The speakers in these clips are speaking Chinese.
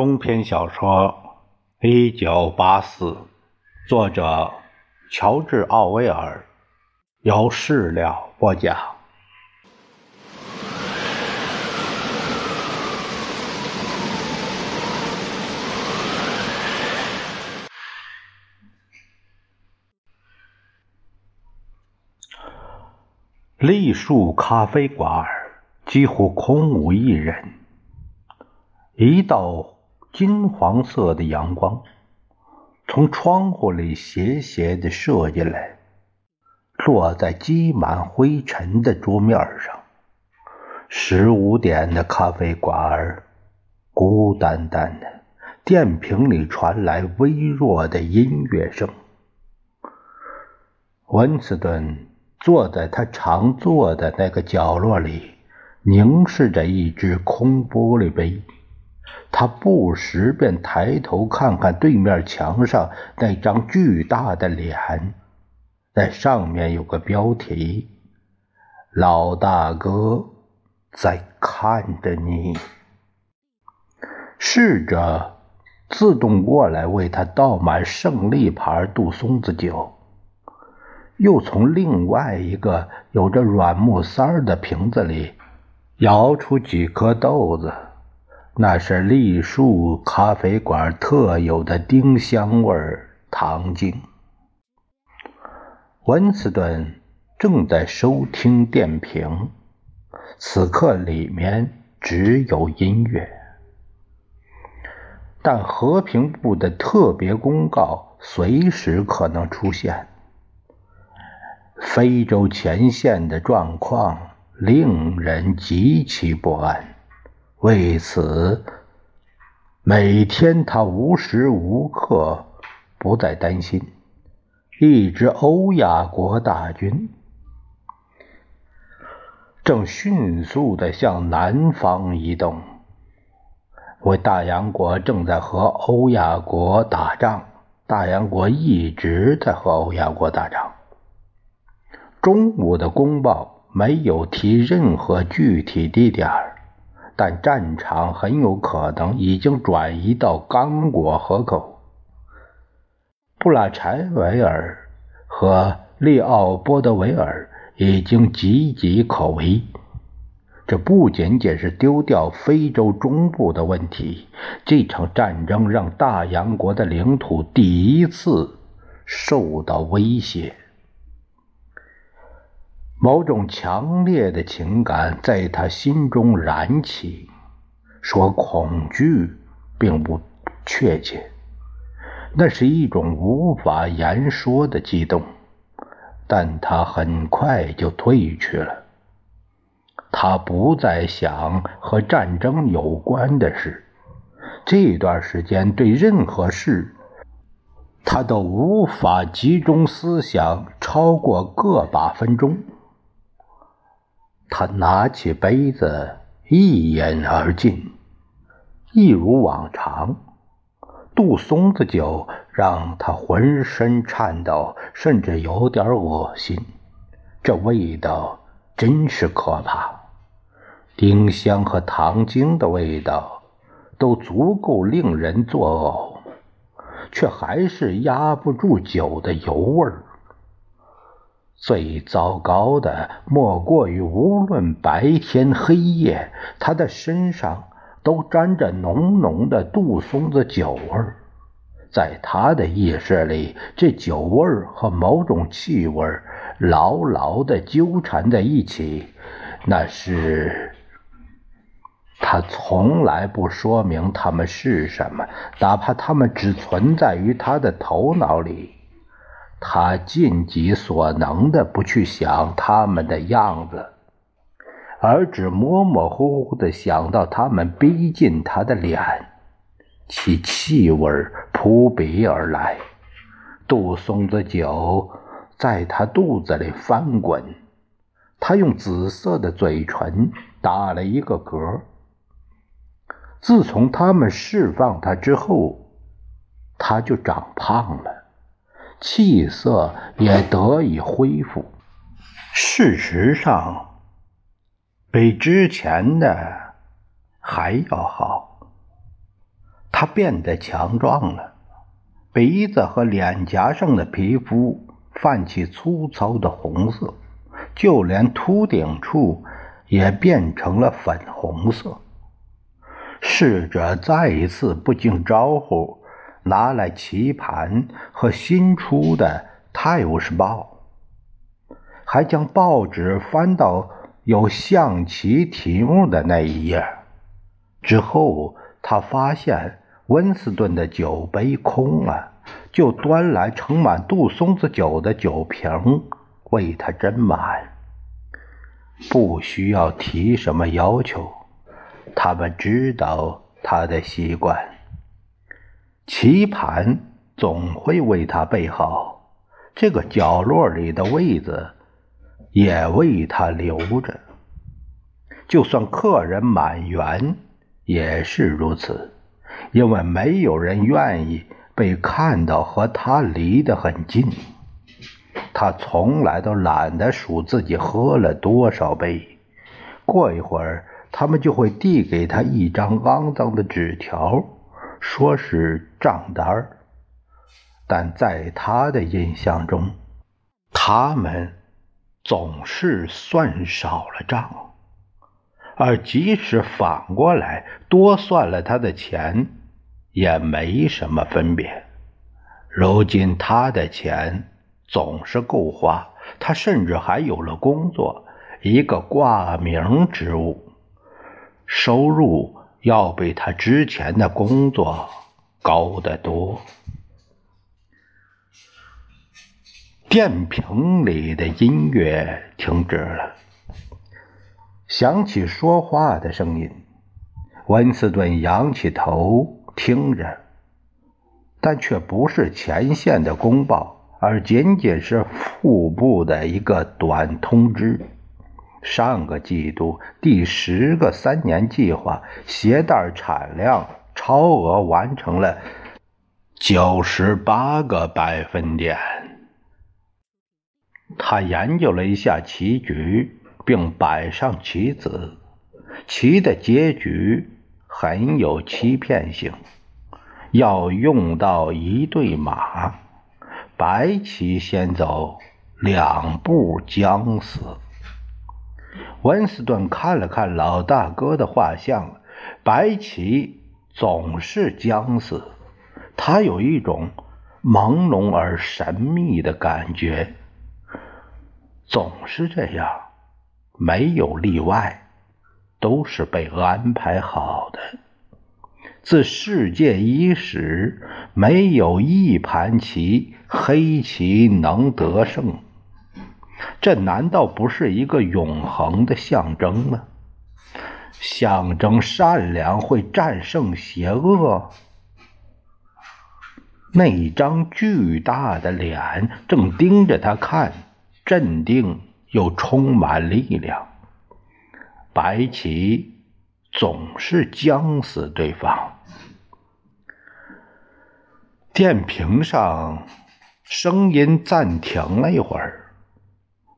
中篇小说《一九八四》，作者乔治·奥威尔，由事了播讲。栗树咖啡馆几乎空无一人。一道金黄色的阳光从窗户里斜斜的射进来，落在积满灰尘的桌面上。十五点的咖啡馆儿孤单单的，电瓶里传来微弱的音乐声。温斯顿坐在他常坐的那个角落里，凝视着一只空玻璃杯。他不时便抬头看看对面墙上那张巨大的脸，在上面有个标题：“老大哥在看着你。”试着自动过来为他倒满胜利牌杜松子酒，又从另外一个有着软木塞的瓶子里舀出几颗豆子。那是栗树咖啡馆特有的丁香味糖精。温斯顿正在收听电瓶，此刻里面只有音乐，但和平部的特别公告随时可能出现。非洲前线的状况令人极其不安。为此，每天他无时无刻不在担心，一支欧亚国大军正迅速的向南方移动。为大洋国正在和欧亚国打仗，大洋国一直在和欧亚国打仗。中午的公报没有提任何具体地点但战场很有可能已经转移到刚果河口。布拉柴维尔和利奥波德维尔已经岌岌可危。这不仅仅是丢掉非洲中部的问题，这场战争让大洋国的领土第一次受到威胁。某种强烈的情感在他心中燃起，说恐惧并不确切，那是一种无法言说的激动，但他很快就退去了。他不再想和战争有关的事，这段时间对任何事，他都无法集中思想超过个把分钟。他拿起杯子，一饮而尽，一如往常。杜松子酒让他浑身颤抖，甚至有点恶心。这味道真是可怕，丁香和糖精的味道都足够令人作呕，却还是压不住酒的油味儿。最糟糕的莫过于，无论白天黑夜，他的身上都沾着浓浓的杜松子酒味。在他的意识里，这酒味和某种气味牢牢地纠缠在一起。那是他从来不说明他们是什么，哪怕他们只存在于他的头脑里。他尽己所能的不去想他们的样子，而只模模糊糊的想到他们逼近他的脸，其气味扑鼻而来。杜松子酒在他肚子里翻滚，他用紫色的嘴唇打了一个嗝。自从他们释放他之后，他就长胖了。气色也得以恢复，事实上，比之前的还要好。他变得强壮了，鼻子和脸颊上的皮肤泛起粗糙的红色，就连秃顶处也变成了粉红色。侍者再一次不经招呼，拿来棋盘和新出的《泰晤士报》，还将报纸翻到有象棋题目的那一页。之后，他发现。温斯顿的酒杯空了，就端来盛满杜松子酒的酒瓶为他斟满。不需要提什么要求，他们知道他的习惯。棋盘总会为他备好，这个角落里的位子也为他留着。就算客人满员，也是如此。因为没有人愿意被看到和他离得很近，他从来都懒得数自己喝了多少杯。过一会儿，他们就会递给他一张肮脏的纸条，说是账单儿但在他的印象中，他们总是算少了账，而即使反过来多算了他的钱。也没什么分别。如今他的钱总是够花，他甚至还有了工作，一个挂名职务，收入要比他之前的工作高得多。电瓶里的音乐停止了，响起说话的声音。温斯顿仰起头。听着，但却不是前线的公报，而仅仅是副部的一个短通知。上个季度第十个三年计划鞋带产量超额完成了九十八个百分点。他研究了一下棋局，并摆上棋子，棋的结局。很有欺骗性，要用到一对马，白棋先走两步将死。温斯顿看了看老大哥的画像，白棋总是将死，他有一种朦胧而神秘的感觉，总是这样，没有例外。都是被安排好的。自世界伊始，没有一盘棋黑棋能得胜。这难道不是一个永恒的象征吗？象征善良会战胜邪恶。那张巨大的脸正盯着他看，镇定又充满力量。白棋总是将死对方。电瓶上声音暂停了一会儿，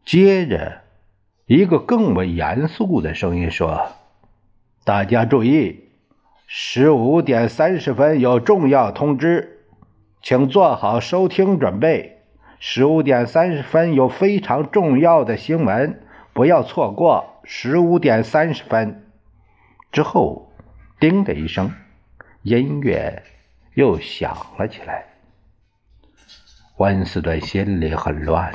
接着一个更为严肃的声音说：“大家注意，十五点三十分有重要通知，请做好收听准备。十五点三十分有非常重要的新闻，不要错过。”十五点三十分之后，叮的一声，音乐又响了起来。温斯顿心里很乱，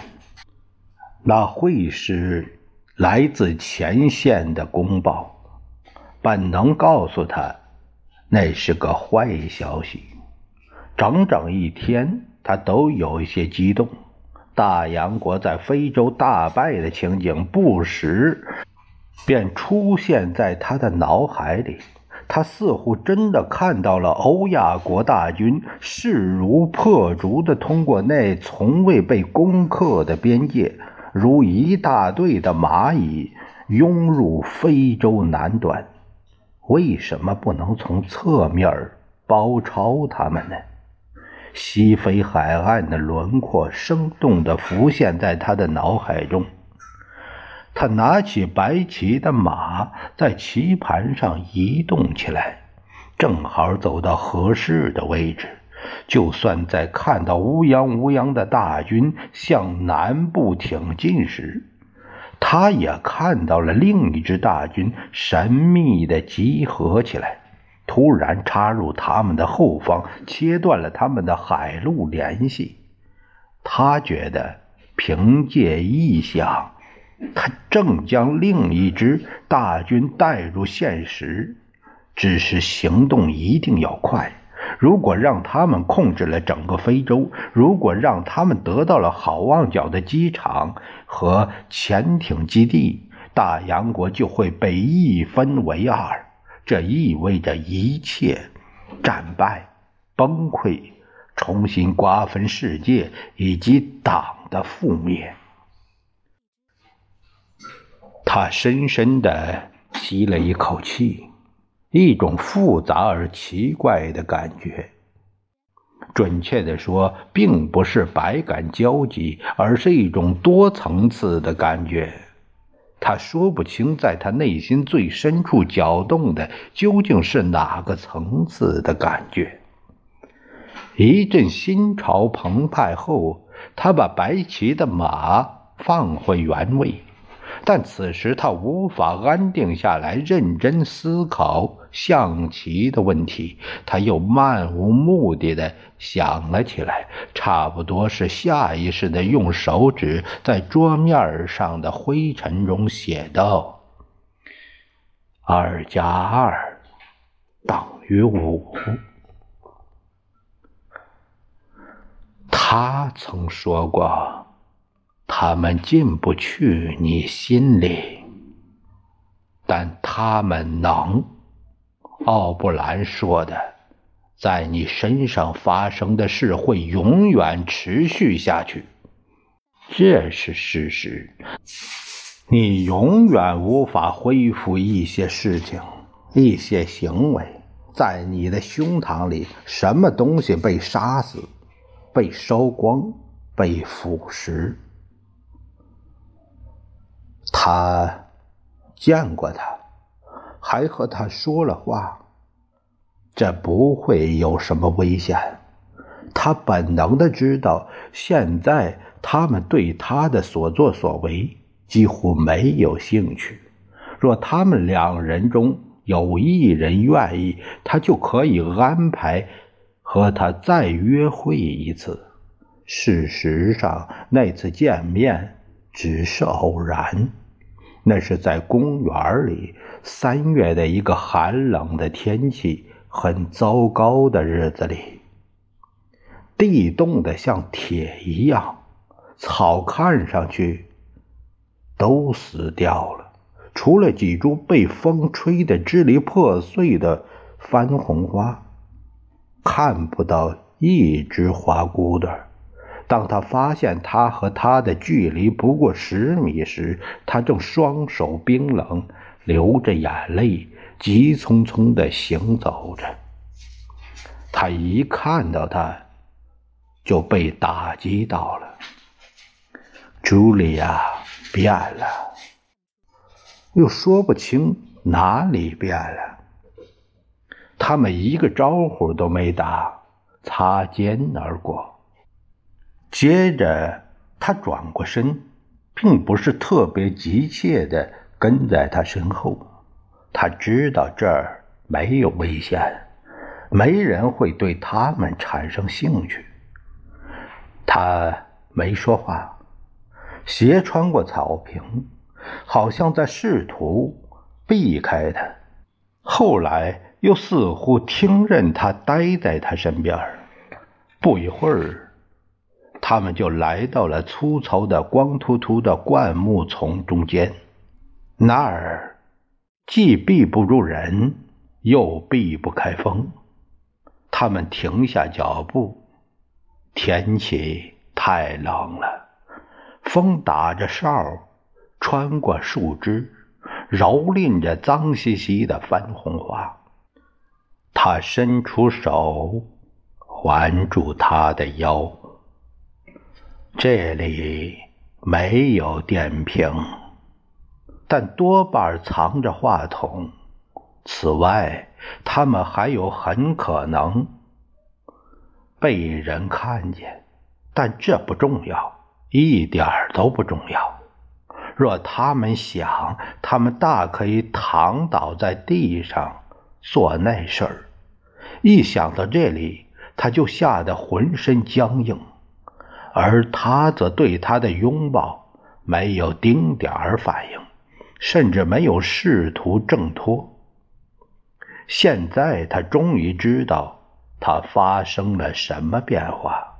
那会是来自前线的公报，本能告诉他那是个坏消息。整整一天，他都有一些激动。大洋国在非洲大败的情景不时。便出现在他的脑海里，他似乎真的看到了欧亚国大军势如破竹地通过那从未被攻克的边界，如一大队的蚂蚁涌入非洲南端。为什么不能从侧面包抄他们呢？西非海岸的轮廓生动地浮现在他的脑海中。他拿起白棋的马，在棋盘上移动起来，正好走到合适的位置。就算在看到乌泱乌泱的大军向南部挺进时，他也看到了另一支大军神秘的集合起来，突然插入他们的后方，切断了他们的海陆联系。他觉得，凭借意象，他正将另一支大军带入现实，只是行动一定要快。如果让他们控制了整个非洲，如果让他们得到了好望角的机场和潜艇基地，大洋国就会被一分为二。这意味着一切战败、崩溃、重新瓜分世界以及党的覆灭。他深深的吸了一口气。一种复杂而奇怪的感觉，准确的说，并不是百感交集，而是一种多层次的感觉。他说不清，在他内心最深处搅动的究竟是哪个层次的感觉。一阵心潮澎湃后，他把白骑的马放回原位。但此时他无法安定下来，认真思考象棋的问题。他又漫无目的的想了起来，差不多是下意识的用手指在桌面上的灰尘中写道：“二加二等于五。”他曾说过。他们进不去你心里，但他们能。奥布兰说的，在你身上发生的事会永远持续下去，这是事实。你永远无法恢复一些事情、一些行为，在你的胸膛里，什么东西被杀死、被烧光、被腐蚀。他见过他，还和他说了话。这不会有什么危险。他本能的知道，现在他们对他的所作所为几乎没有兴趣。若他们两人中有一人愿意，他就可以安排和他再约会一次。事实上，那次见面只是偶然。那是在公园里，三月的一个寒冷的天气，很糟糕的日子里。地冻得像铁一样，草看上去都死掉了，除了几株被风吹得支离破碎的番红花，看不到一只花骨朵。当他发现他和他的距离不过十米时，他正双手冰冷，流着眼泪，急匆匆地行走着。他一看到他，就被打击到了。茱莉亚变了，又说不清哪里变了。他们一个招呼都没打，擦肩而过。接着，他转过身，并不是特别急切的跟在他身后。他知道这儿没有危险，没人会对他们产生兴趣。他没说话，斜穿过草坪，好像在试图避开他。后来又似乎听任他待在他身边。不一会儿。他们就来到了粗糙的、光秃秃的灌木丛中间，那儿既避不住人，又避不开风。他们停下脚步，天气太冷了，风打着哨，穿过树枝，蹂躏着脏兮兮的番红花。他伸出手，环住她的腰。这里没有电瓶，但多半藏着话筒。此外，他们还有很可能被人看见，但这不重要，一点都不重要。若他们想，他们大可以躺倒在地上做那事儿。一想到这里，他就吓得浑身僵硬，而他则对他的拥抱没有丁点儿反应，甚至没有试图挣脱。现在他终于知道他发生了什么变化，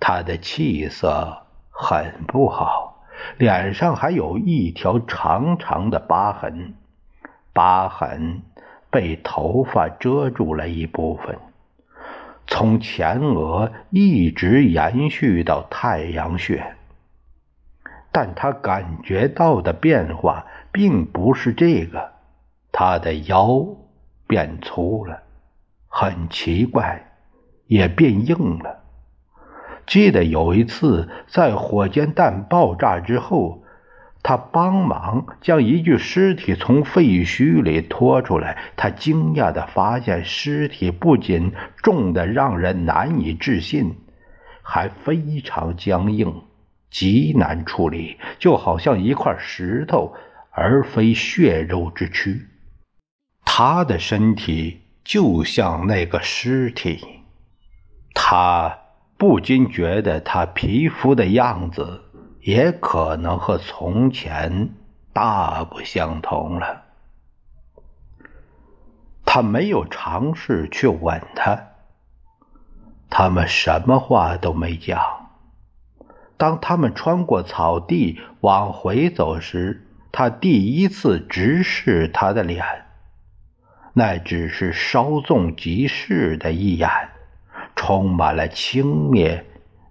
他的气色很不好，脸上还有一条长长的疤痕，疤痕被头发遮住了一部分，从前额一直延续到太阳穴，但他感觉到的变化并不是这个，他的腰。变粗了，很奇怪，也变硬了。记得有一次，在火箭弹爆炸之后，他帮忙将一具尸体从废墟里拖出来。他惊讶地发现，尸体不仅重得让人难以置信，还非常僵硬，极难处理，就好像一块石头，而非血肉之躯。他的身体就像那个尸体，他不禁觉得他皮肤的样子也可能和从前大不相同了。他没有尝试去吻她，他们什么话都没讲。当他们穿过草地往回走时，他第一次直视他的脸。那只是稍纵即逝的一眼，充满了轻蔑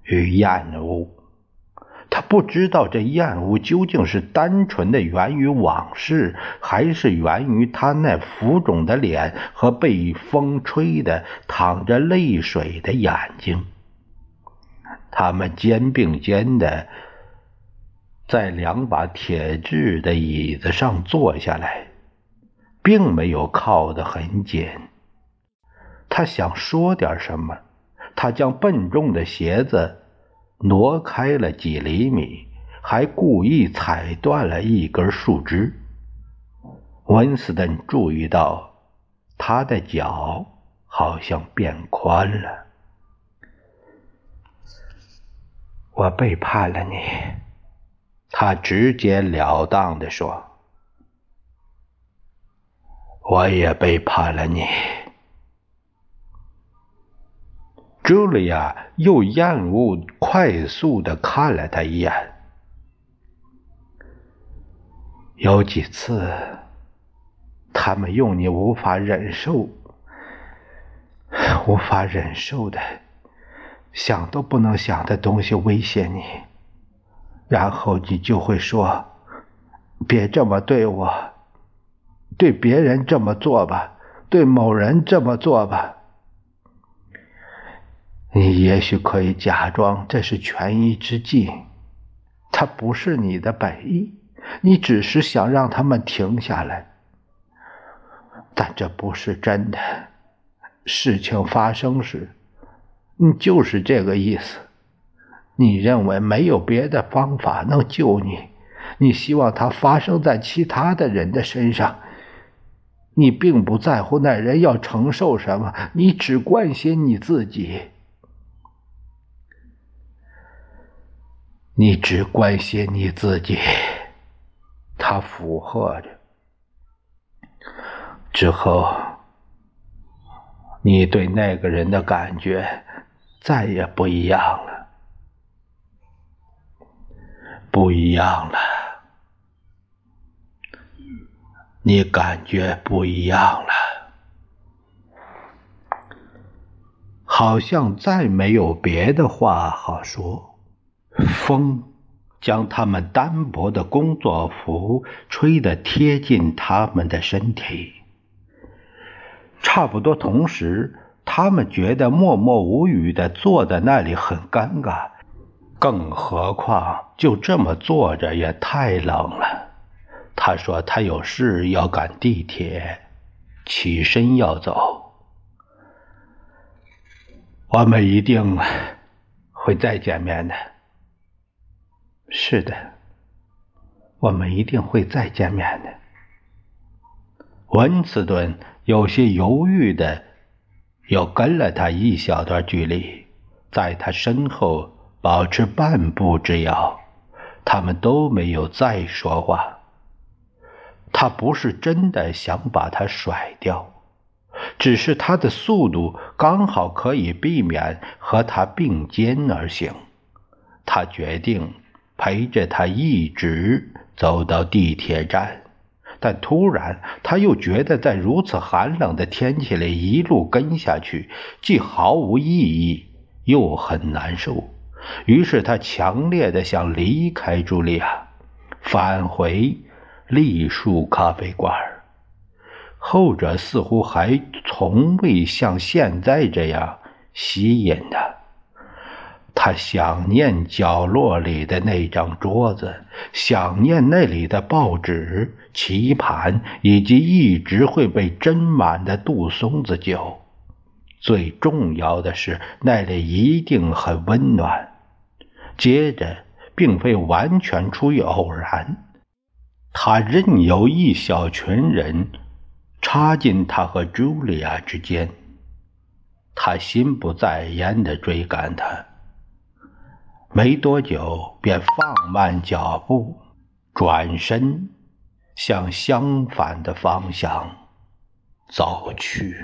与厌恶。不知道这厌恶究竟是单纯的源于往事，还是源于他那浮肿的脸和被风吹的淌着泪水的眼睛。他们肩并肩的在两把铁质的椅子上坐下来。并没有靠得很紧。他想说点什么，他将笨重的鞋子挪开了几厘米，还故意踩断了一根树枝。温斯顿注意到他的脚好像变宽了。我背叛了你，他直截了当地说。我也背叛了你，茱莉亚又厌恶、快速的看了他一眼。有几次，他们用你无法忍受、无法忍受的、想都不能想的东西威胁你，然后你就会说：“别这么对我。”对别人这么做吧，对某人这么做吧。你也许可以假装这是权宜之计，它不是你的本意，你只是想让他们停下来。但这不是真的。事情发生时，你就是这个意思。你认为没有别的方法能救你，你希望它发生在其他的人的身上。你并不在乎那人要承受什么，你只关心你自己。你只关心你自己。他附和着。之后，你对那个人的感觉再也不一样了，不一样了。你感觉不一样了，好像再没有别的话好说。风将他们单薄的工作服吹得贴近他们的身体。差不多同时，他们觉得默默无语的坐在那里很尴尬，更何况就这么坐着也太冷了。他说：“他有事要赶地铁，起身要走。我们一定会再见面的。是的，我们一定会再见面的。温斯顿有些犹豫的，又跟了他一小段距离，在他身后保持半步之遥。他们都没有再说话。他不是真的想把他甩掉，只是他的速度刚好可以避免和他并肩而行。他决定陪着他一直走到地铁站。但突然，他又觉得在如此寒冷的天气里一路跟下去，既毫无意义，又很难受。于是他强烈的想离开茱莉亚，返回栗树咖啡馆。后者似乎还从未像现在这样吸引他。他想念角落里的那张桌子，想念那里的报纸、棋盘，以及一直会被斟满的杜松子酒。最重要的是，那里一定很温暖。接着，并非完全出于偶然，他任由一小群人插进他和茱莉亚之间。他心不在焉地追赶他。没多久，便放慢脚步，转身向相反的方向走去。